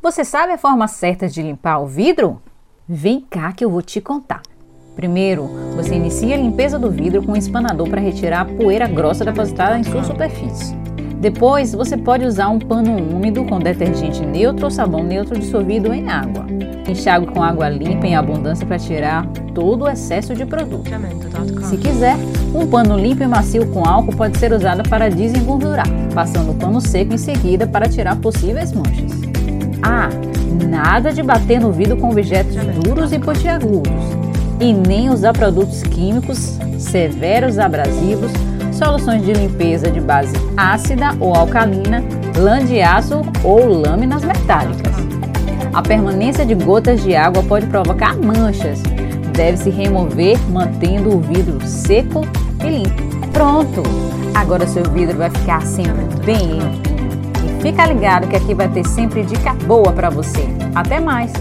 Você sabe a forma certa de limpar o vidro? Vem cá que eu vou te contar. Primeiro, você inicia a limpeza do vidro com um espanador para retirar a poeira grossa depositada em sua superfície. Depois, você pode usar um pano úmido com detergente neutro ou sabão neutro dissolvido em água. Enxague com água limpa em abundância para tirar todo o excesso de produto. Se quiser, um pano limpo e macio com álcool pode ser usado para desengordurar, passando o pano seco em seguida para tirar possíveis manchas. Ah, nada de bater no vidro com objetos duros e pontiagudos, e nem usar produtos químicos severos abrasivos soluções de limpeza de base ácida ou alcalina, lã de aço ou lâminas metálicas. A permanência de gotas de água pode provocar manchas. Deve-se remover mantendo o vidro seco e limpo. Pronto! Agora seu vidro vai ficar sempre bem limpinho. Fica ligado que aqui vai ter sempre dica boa para você. Até mais!